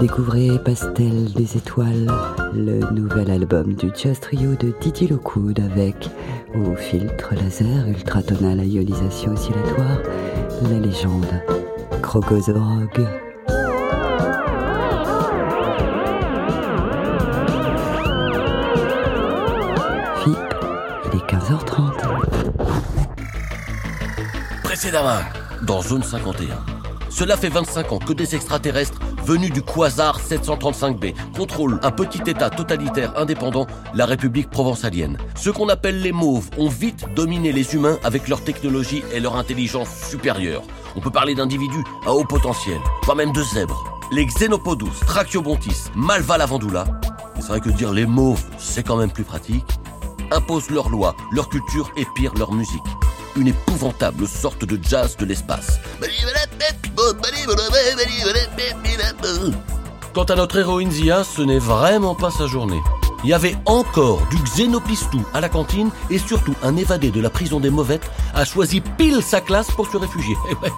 Découvrez Pastel des étoiles, le nouvel album du jazz trio de Didier Lockwood avec, au filtre laser ultratonal à ionisation oscillatoire, la légende Crocozorog. FIP, il est 15h30. Précédemment, dans Zone 51. Cela fait 25 ans que des extraterrestres venus du quasar 735b contrôlent un petit État totalitaire indépendant, la République provençalienne. Ceux qu'on appelle les mauves ont vite dominé les humains avec leur technologie et leur intelligence supérieure. On peut parler d'individus à haut potentiel, pas même de zèbres. Les Xenopodus, Trachiobontis, Malvalavandula, et c'est vrai que dire les mauves, c'est quand même plus pratique, imposent leurs lois, leur culture et pire leur musique une épouvantable sorte de jazz de l'espace. Quant à notre héroïne Zia, ce n'est vraiment pas sa journée. Il y avait encore du xénopistou à la cantine et surtout un évadé de la prison des Mauvettes a choisi pile sa classe pour se réfugier. Eh ouais.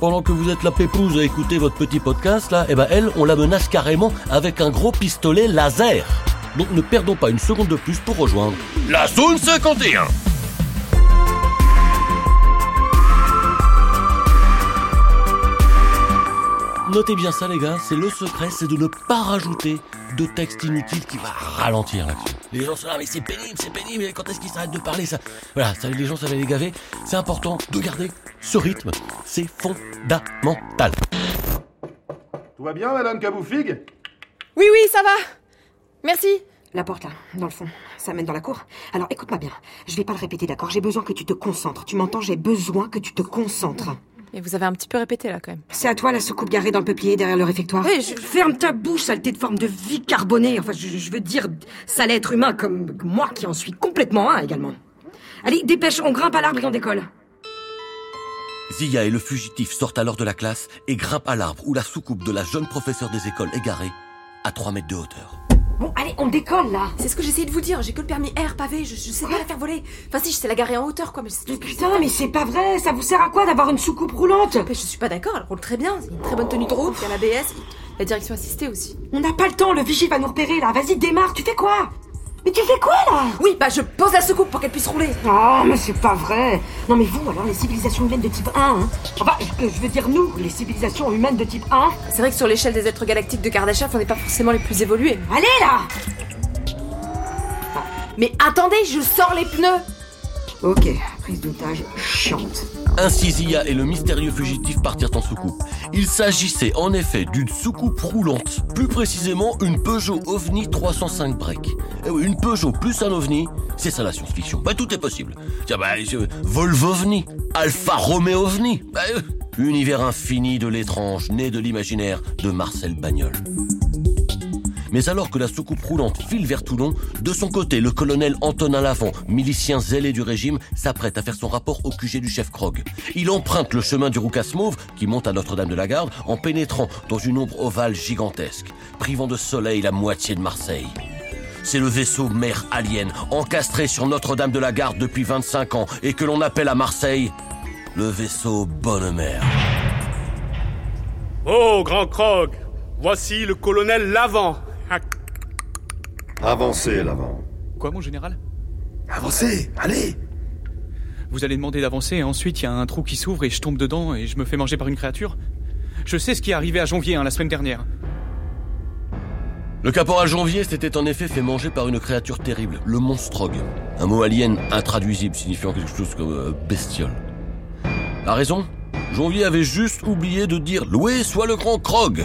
Pendant que vous êtes la pépouse à écouter votre petit podcast là, eh ben elle, on la menace carrément avec un gros pistolet laser. Donc ne perdons pas une seconde de plus pour rejoindre la zone 51. Notez bien ça les gars, c'est le secret, c'est de ne pas rajouter de texte inutile qui va ralentir l'action. Les gens sont là, mais c'est pénible, c'est pénible, quand est-ce qu'ils s'arrêtent de parler ça? Voilà, ça, les gens ça va les gaver. C'est important de garder ce rythme, c'est fondamental. Tout va bien, madame Caboufig Oui, oui, ça va. Merci. La porte là, dans le fond, ça mène dans la cour. Alors écoute-moi bien, je vais pas le répéter, d'accord? J'ai besoin que tu te concentres. Tu m'entends? J'ai besoin que tu te concentres. Et vous avez un petit peu répété là quand même. C'est à toi la soucoupe garée dans le peuplier derrière le réfectoire. Oui, je- Ferme ta bouche, saleté de forme de vie carbonée. Enfin, je, je veux dire, sale être humain comme moi qui en suis complètement un également. Allez, dépêche, on grimpe à l'arbre et on décolle. Zia et le fugitif sortent alors de la classe et grimpent à l'arbre où la soucoupe de la jeune professeure des écoles est garée à 3 mètres de hauteur. Bon, allez, on décolle là. C'est ce que j'essayais de vous dire, j'ai que le permis R pavé, je, je sais pas la faire voler. Enfin si, je sais la garer en hauteur quoi, mais c'est Mais putain, mais c'est pas vrai. Ça vous sert à quoi d'avoir une soucoupe roulante? Je suis pas d'accord, elle roule très bien, c'est une très bonne tenue de route, il y a l'ABS, la direction assistée aussi. On n'a pas le temps. Le vigile va nous repérer là. Vas-y, démarre. Tu fais quoi? Mais tu fais quoi là? Oui, bah je pose la soucoupe pour qu'elle puisse rouler. Oh, mais c'est pas vrai. Non, mais vous, alors, les civilisations humaines de type 1, hein Enfin, je je veux dire nous, les civilisations humaines de type 1. C'est vrai que sur l'échelle des êtres galactiques de Kardashev, on n'est pas forcément les plus évolués. Allez là Mais attendez, je sors les pneus Ok, prise d'otage chiante. Ainsi Zia et le mystérieux fugitif partirent en soucoupe. Il s'agissait en effet d'une soucoupe roulante, plus précisément une Peugeot OVNI 305 break. Eh oui, une Peugeot plus un OVNI, c'est ça la science-fiction. Bah tout est possible. Tiens bah Volvo OVNI, Alfa Romeo OVNI. Bah, euh, univers infini de l'étrange, né de l'imaginaire de Marcel Bagnol. Mais alors que la soucoupe roulante file vers Toulon, de son côté, le colonel Antonin Lavant, milicien zélé du régime, s'apprête à faire son rapport au QG du chef Krog. Il emprunte le chemin du Roucas Mauve, qui monte à Notre-Dame-de-la-Garde, en pénétrant dans une ombre ovale gigantesque, privant de soleil la moitié de Marseille. C'est le vaisseau mère alien, encastré sur Notre-Dame-de-la-Garde depuis 25 ans, et que l'on appelle à Marseille le vaisseau Bonne Mère. Oh, grand Krog, voici le colonel Lavant. Avancez, l'avant. Quoi, mon général? Avancez, allez Vous allez demander d'avancer et ensuite il y a un trou qui s'ouvre et je tombe dedans et je me fais manger par une créature Je sais ce qui est arrivé à Janvier hein, la semaine dernière. Le caporal Janvier s'était en effet fait manger par une créature terrible, le monstrog. Un mot alien intraduisible signifiant quelque chose comme euh, bestiole. La raison? Janvier avait juste oublié de dire loué soit le grand Krog.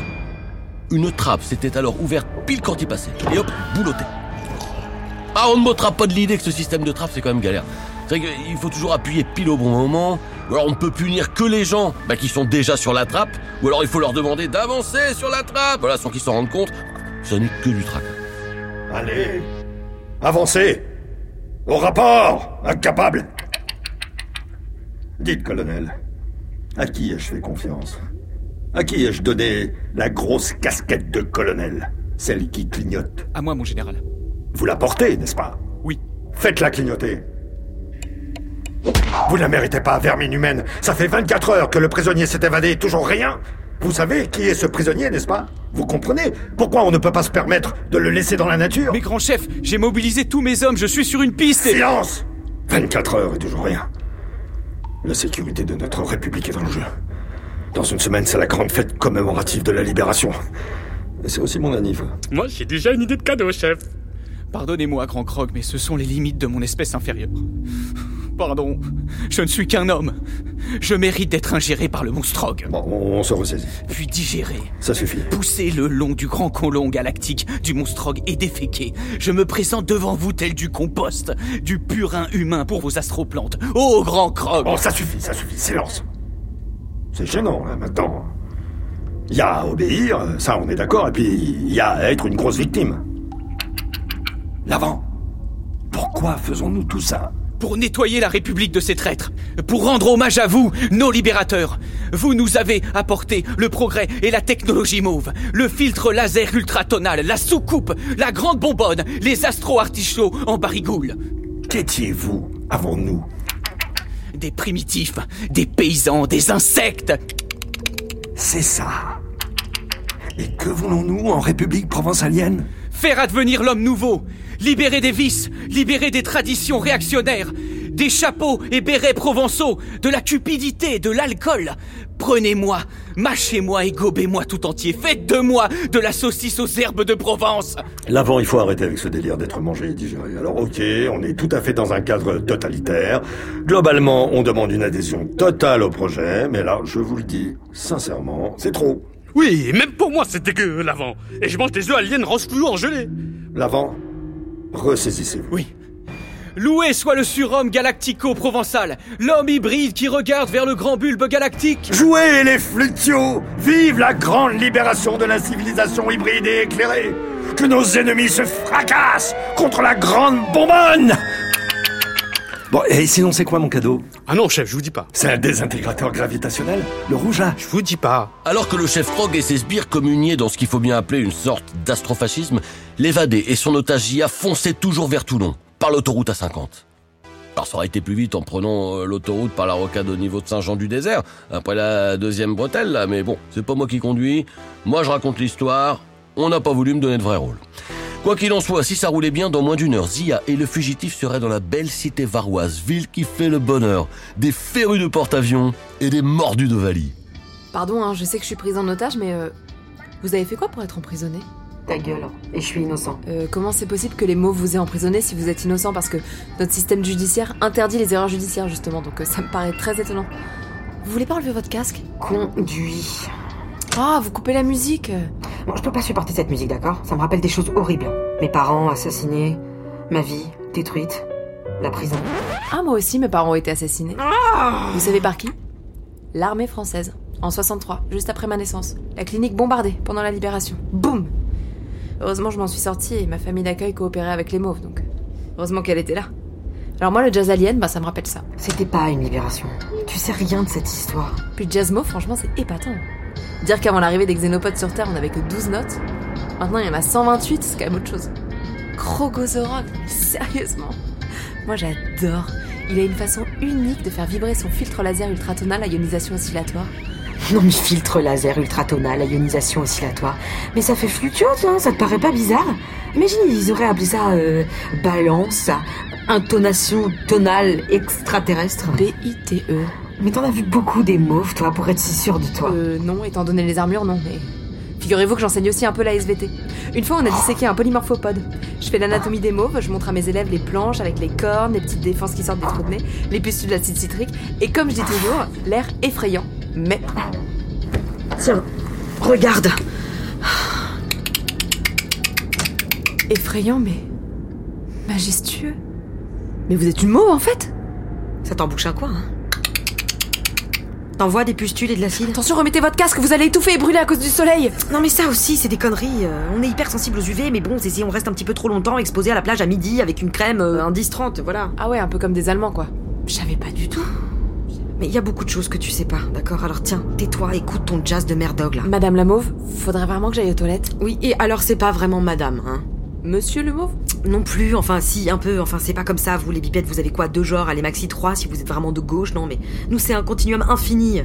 Une trappe s'était alors ouverte pile quand il passait. Et hop, boulotté. Ah, on ne m'ôtera pas de l'idée que ce système de trappe, c'est quand même galère. C'est vrai qu'il faut toujours appuyer pile au bon moment, ou alors on ne peut punir que les gens bah, qui sont déjà sur la trappe, ou alors il faut leur demander d'avancer sur la trappe, voilà, sans qu'ils s'en rendent compte. Ce n'est que du trac. Allez Avancez Au rapport Incapable Dites, colonel, à qui ai-je fait confiance? À qui ai-je donné la grosse casquette de colonel? Celle qui clignote À moi, mon général. Vous la portez, n'est-ce pas? Oui. Faites-la clignoter. Vous ne la méritez pas, vermine humaine. Ça fait 24 heures que le prisonnier s'est évadé, toujours rien. Vous savez qui est ce prisonnier, n'est-ce pas? Vous comprenez pourquoi on ne peut pas se permettre de le laisser dans la nature? Mais grand chef, j'ai mobilisé tous mes hommes, je suis sur une piste et... Silence 24 heures et toujours rien. La sécurité de notre République est en jeu. Dans une semaine, c'est la grande fête commémorative de la libération. Et c'est aussi mon anniv. Moi, j'ai déjà une idée de cadeau, chef. Pardonnez-moi, grand Krog, mais ce sont les limites de mon espèce inférieure. Pardon, je ne suis qu'un homme. Je mérite d'être ingéré par le monstrog. Bon, on se ressaisit. Puis digéré. Ça suffit. Poussé le long du grand colon galactique du monstrog et déféqué, je me présente devant vous tel du compost, du purin humain pour vos astroplantes. Ô grand Krog Bon, ça suffit, ça suffit, silence. C'est gênant, là, maintenant. Il y a à obéir, ça on est d'accord, et puis il y a à être une grosse victime. L'avant. Pourquoi faisons-nous tout ça? Pour nettoyer la République de ces traîtres, pour rendre hommage à vous, nos libérateurs. Vous nous avez apporté le progrès et la technologie mauve, le filtre laser ultratonal, la soucoupe, la grande bonbonne, les astro-artichauts en barigoule. Qu'étiez-vous avant nous Des primitifs, des paysans, des insectes. C'est ça. Et que voulons-nous en République provençalienne? Faire advenir l'homme nouveau, libérer des vices, libérer des traditions réactionnaires, des chapeaux et bérets provençaux, de la cupidité, de l'alcool. Prenez-moi, mâchez-moi et gobez-moi tout entier. Faites de moi de la saucisse aux herbes de Provence. L'avant, il faut arrêter avec ce délire d'être mangé et digéré. Alors ok, on est tout à fait dans un cadre totalitaire. Globalement, on demande une adhésion totale au projet, mais là, je vous le dis, sincèrement, c'est trop. Oui, même pour moi, c'est dégueu, l'avant. Et je mange des œufs aliens rose fluo en gelée. L'avant, ressaisissez-vous. Oui. Loué soit le surhomme galactico-provençal, l'homme hybride qui regarde vers le grand bulbe galactique. Jouez les flutios Vive la grande libération de la civilisation hybride et éclairée Que nos ennemis se fracassent contre la grande bonbonne Bon, et sinon c'est quoi mon cadeau? Ah non, chef, je vous dis pas. C'est un désintégrateur gravitationnel Le rouge là Je vous dis pas. Alors que le chef Frog et ses sbires communiaient dans ce qu'il faut bien appeler une sorte d'astrofascisme, l'évadé et son otage IA fonçaient toujours vers Toulon, par l'autoroute A50. Alors ça aurait été plus vite en prenant euh, l'autoroute par la rocade au niveau de Saint-Jean-du-Désert, après la deuxième bretelle là, mais bon, c'est pas moi qui conduis, moi je raconte l'histoire, on n'a pas voulu me donner de vrai rôle. Quoi qu'il en soit, si ça roulait bien, dans moins d'une heure, Zia et le fugitif seraient dans la belle cité varoise, ville qui fait le bonheur, des férus de porte-avions et des mordus d'Ovalie. Pardon, hein, je sais que je suis prise en otage, mais euh, vous avez fait quoi pour être emprisonné Ta gueule. Et je suis innocent. Euh, comment c'est possible que les mots vous aient emprisonné si vous êtes innocent? Parce que notre système judiciaire interdit les erreurs judiciaires, justement, donc euh, ça me paraît très étonnant. Vous voulez pas enlever votre casque? Conduis. Ah, vous coupez la musique Bon, je peux pas supporter cette musique, d'accord? Ça me rappelle des choses horribles. Mes parents assassinés, ma vie détruite, la prison. Ah, moi aussi, mes parents ont été assassinés. Vous savez par qui? L'armée française, en 63, juste après ma naissance. La clinique bombardée pendant la libération. Boum Heureusement, je m'en suis sortie et ma famille d'accueil coopérait avec les mauves, donc heureusement qu'elle était là. Alors moi, le jazz alien, bah ça me rappelle ça. C'était pas une libération. Tu sais rien de cette histoire. Puis le jazz mauve, franchement, c'est épatant. Dire qu'avant l'arrivée des xénopodes sur Terre, on avait que 12 notes. Maintenant, il y en a 128, c'est quand même autre chose. Krogozorov, sérieusement. Moi, j'adore. Il a une façon unique de faire vibrer son filtre laser ultratonal à ionisation oscillatoire. Non mais filtre laser ultratonal à ionisation oscillatoire. Mais ça fait fluctuose, hein, ça te paraît pas bizarre? Imagine, ils auraient appelé ça euh, balance, intonation tonale extraterrestre. B-I-T-E. Mais t'en as vu beaucoup des mauves, toi, pour être si sûr de toi. Euh, non, étant donné les armures, non, mais. Figurez-vous que j'enseigne aussi un peu la SVT. Une fois, on a disséqué un polymorphopode. Je fais l'anatomie des mauves, je montre à mes élèves les planches avec les cornes, les petites défenses qui sortent des trous de nez, les pustules d'acide citrique, et comme je dis toujours, l'air effrayant. Mais. Tiens, regarde Effrayant, mais. majestueux. Mais vous êtes une mauve, en fait Ça t'embouche un coin, hein T'envoies des pustules et de l'acide Attention, remettez votre casque, vous allez étouffer et brûler à cause du soleil Non mais ça aussi, c'est des conneries. Euh, on est hyper sensible aux UV, mais bon, c'est si on reste un petit peu trop longtemps exposé à la plage à midi avec une crème euh, indice 30, voilà. Ah ouais, un peu comme des Allemands, quoi. Je savais pas du tout. Mais il y a beaucoup de choses que tu sais pas, d'accord? Alors tiens, tais-toi, écoute ton jazz de merdog là. Madame la Mauve, faudrait vraiment que j'aille aux toilettes. Oui, et alors c'est pas vraiment madame, hein? Monsieur le Mauve? Non plus, enfin si, un peu, enfin c'est pas comme ça, vous les bipettes, vous avez quoi Deux genres, allez maxi trois si vous êtes vraiment de gauche, non mais nous c'est un continuum infini.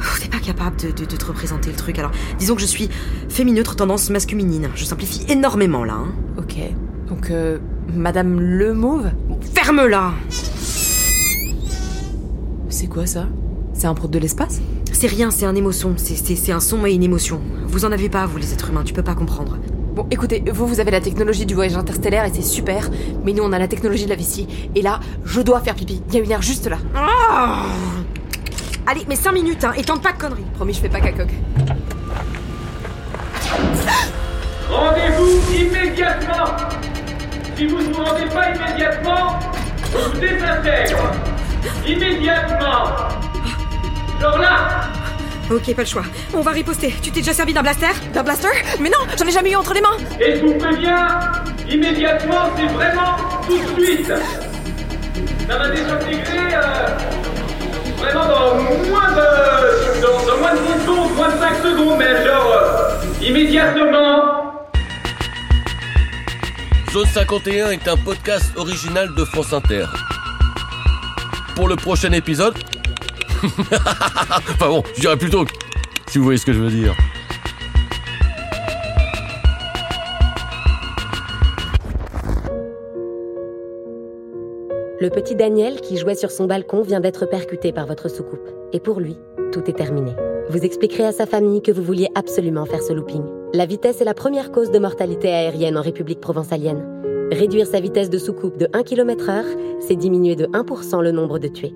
Oh, T'es pas capable de, de- de te représenter le truc, alors disons que je suis fémineutre tendance masculinine. Je simplifie énormément là, hein. Ok. Donc, euh, Madame le Mauve? Ferme-la C'est quoi ça? C'est un prout de l'espace? C'est rien, c'est un émotion, c'est- c'est c'est un son et une émotion. Vous en avez pas, vous les êtres humains, tu peux pas comprendre. Bon, écoutez, vous, vous avez la technologie du voyage interstellaire et c'est super, mais nous, on a la technologie de la vessie. Et là, je dois faire pipi. Il y a une aire juste là. Allez, mais 5 minutes, hein, et tente pas de conneries. Promis, je fais pas cacoque. Rendez-vous immédiatement Si vous ne vous rendez pas immédiatement, je vous désintègre Immédiatement. Genre là. Ok, pas le choix. On va riposter. Tu t'es déjà servi d'un blaster? D'un blaster? Mais non, j'en ai jamais eu entre les mains. Et je vous préviens, immédiatement, c'est vraiment tout de suite. Ça va désintégrer euh, vraiment dans moins de... Dans, dans moins de 10 secondes, moins de 5 secondes, mais genre... euh, immédiatement. Zone 51 est un podcast original de France Inter. Pour le prochain épisode... enfin bon, je dirais plutôt... que- Si vous voyez ce que je veux dire. Le petit Daniel qui jouait sur son balcon vient d'être percuté par votre soucoupe. Et pour lui, tout est terminé. Vous expliquerez à sa famille que vous vouliez absolument faire ce looping. La vitesse est la première cause de mortalité aérienne en République provençalienne. Réduire sa vitesse de soucoupe de 1 km heure, c'est diminuer de 1% le nombre de tués.